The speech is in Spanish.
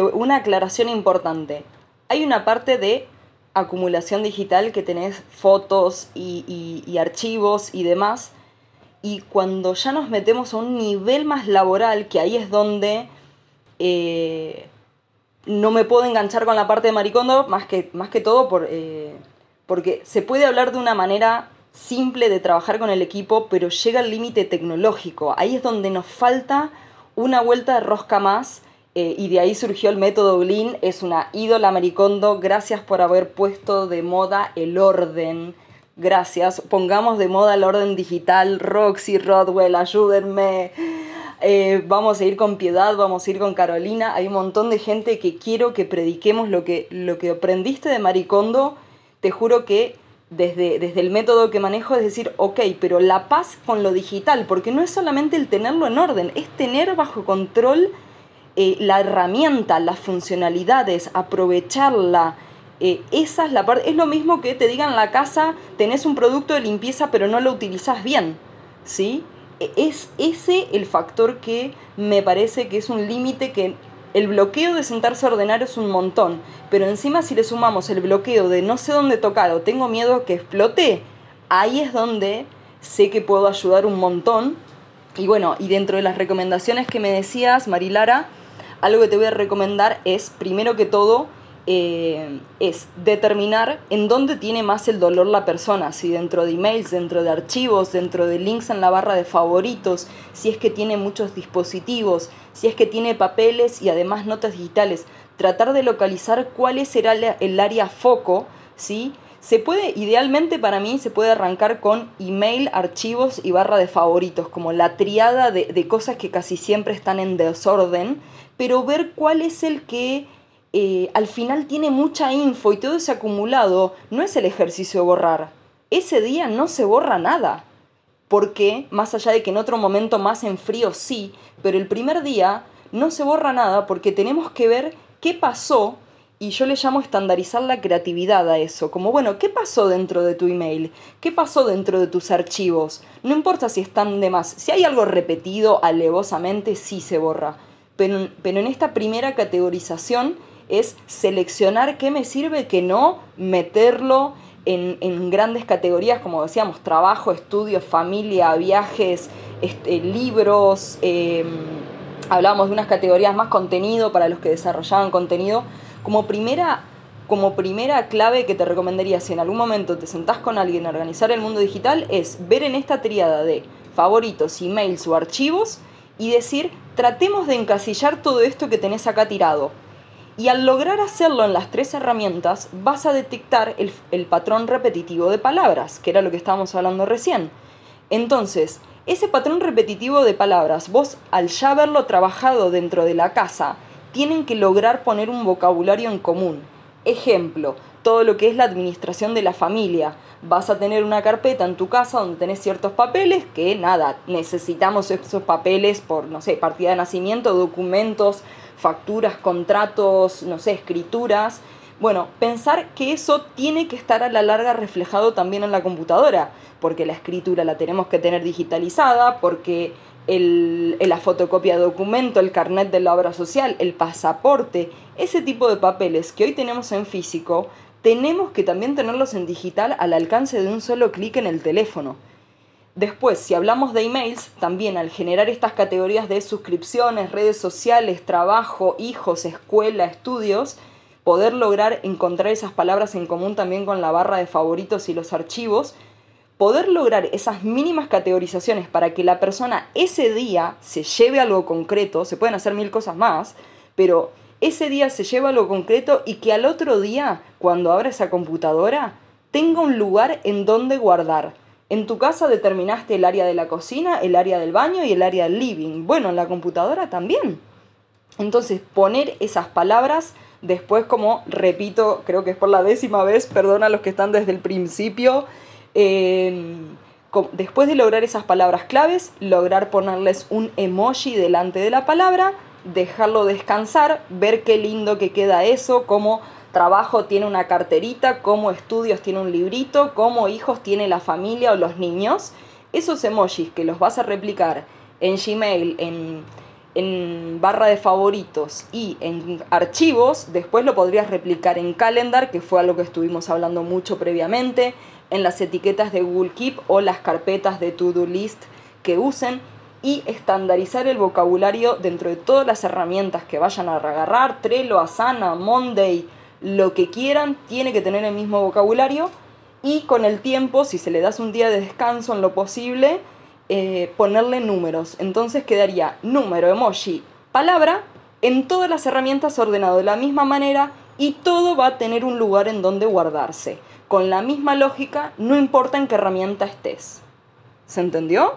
una aclaración importante. Hay una parte de acumulación digital que tenés fotos y, archivos y demás. Y cuando ya nos metemos a un nivel más laboral, que ahí es donde eh, no me puedo enganchar con la parte de Maricondo, más que, más que todo por, eh, porque se puede hablar de una manera simple de trabajar con el equipo, pero llega al límite tecnológico. Ahí es donde nos falta una vuelta de rosca más eh, y de ahí surgió el método Glyn. Es una ídola Maricondo. Gracias por haber puesto de moda el orden. Gracias. Pongamos de moda el orden digital. Roxy, Rodwell, ayúdenme. Eh, vamos a ir con Piedad, vamos a ir con Carolina. Hay un montón de gente que quiero que prediquemos lo que, lo que aprendiste de Maricondo. Te juro que desde, desde el método que manejo es decir, ok, pero la paz con lo digital, porque no es solamente el tenerlo en orden, es tener bajo control eh, la herramienta, las funcionalidades, aprovecharla. Eh, esa es la parte. Es lo mismo que te digan en la casa, tenés un producto de limpieza pero no lo utilizas bien. ¿Sí? E, es ese el factor que me parece que es un límite que el bloqueo de sentarse a ordenar es un montón, pero encima si le sumamos el bloqueo de no sé dónde tocar o tengo miedo que explote, ahí es donde sé que puedo ayudar un montón. Y bueno, y dentro de las recomendaciones que me decías, Marilara, algo que te voy a recomendar es, primero que todo, eh, es determinar en dónde tiene más el dolor la persona, si dentro de emails, dentro de archivos, dentro de links en la barra de favoritos, si es que tiene muchos dispositivos, si es que tiene papeles y además notas digitales. Tratar de localizar cuál será el área foco, ¿sí? Se puede, idealmente para mí, se puede arrancar con email, archivos y barra de favoritos, como la triada de, de cosas que casi siempre están en desorden, pero ver cuál es el que eh, al final tiene mucha info y todo ese acumulado, no es el ejercicio de borrar. Ese día no se borra nada. Porque, más allá de que en otro momento más en frío sí, pero el primer día no se borra nada porque tenemos que ver qué pasó y yo le llamo estandarizar la creatividad a eso, como bueno, ¿qué pasó dentro de tu email? ¿Qué pasó dentro de tus archivos? No importa si están de más, si hay algo repetido alevosamente, sí se borra. Pero, pero en esta primera categorización es seleccionar qué me sirve, qué no, meterlo en, grandes categorías, como decíamos, trabajo, estudios, familia, viajes, este, libros. Em, hablábamos de unas categorías más contenido para los que desarrollaban contenido. Como primera, como primera clave que te recomendaría si en algún momento te sentás con alguien a organizar el mundo digital es ver en esta triada de favoritos, emails o archivos y decir, tratemos de encasillar todo esto que tenés acá tirado y al lograr hacerlo en las tres herramientas, vas a detectar el, patrón repetitivo de palabras, que era lo que estábamos hablando recién. Entonces, ese patrón repetitivo de palabras, vos al ya haberlo trabajado dentro de la casa, tienen que lograr poner un vocabulario en común. Ejemplo, todo lo que es la administración de la familia. Vas a tener una carpeta en tu casa donde tenés ciertos papeles que nada, necesitamos esos papeles por, no sé, partida de nacimiento, documentos, facturas, contratos, no sé, escrituras. Bueno, pensar que eso tiene que estar a la larga reflejado también en la computadora, porque la escritura la tenemos que tener digitalizada, porque el, la fotocopia de documento, el carnet de la obra social, el pasaporte, ese tipo de papeles que hoy tenemos en físico, tenemos que también tenerlos en digital al alcance de un solo clic en el teléfono. Después, si hablamos de emails, también al generar estas categorías de suscripciones, redes sociales, trabajo, hijos, escuela, estudios, poder lograr encontrar esas palabras en común también con la barra de favoritos y los archivos, poder lograr esas mínimas categorizaciones para que la persona ese día se lleve algo concreto, se pueden hacer mil cosas más, pero ese día se lleva algo concreto y que al otro día, cuando abra esa computadora, tenga un lugar en donde guardar en tu casa determinaste el área de la cocina, el área del baño y el área del living. Bueno, en la computadora también. Entonces, poner esas palabras después, como repito, creo que es por la décima vez, perdona a los que están desde el principio, después de lograr esas palabras claves, lograr ponerles un emoji delante de la palabra, dejarlo descansar, ver qué lindo que queda eso, cómo trabajo tiene una carterita, como estudios tiene un librito, como hijos tiene la familia o los niños. Esos emojis que los vas a replicar en Gmail, en, en barra de favoritos y en archivos, después lo podrías replicar en Calendar, que fue algo que estuvimos hablando mucho previamente, en las etiquetas de Google Keep o las carpetas de To-Do List que usen y estandarizar el vocabulario dentro de todas las herramientas que vayan a agarrar, Trello, Asana, Monday, lo que quieran, tiene que tener el mismo vocabulario y con el tiempo, si se le das un día de descanso en lo posible, eh, ponerle números. Entonces quedaría número, emoji, palabra en todas las herramientas ordenado de la misma manera y todo va a tener un lugar en donde guardarse. Con la misma lógica, no importa en qué herramienta estés. ¿Se entendió?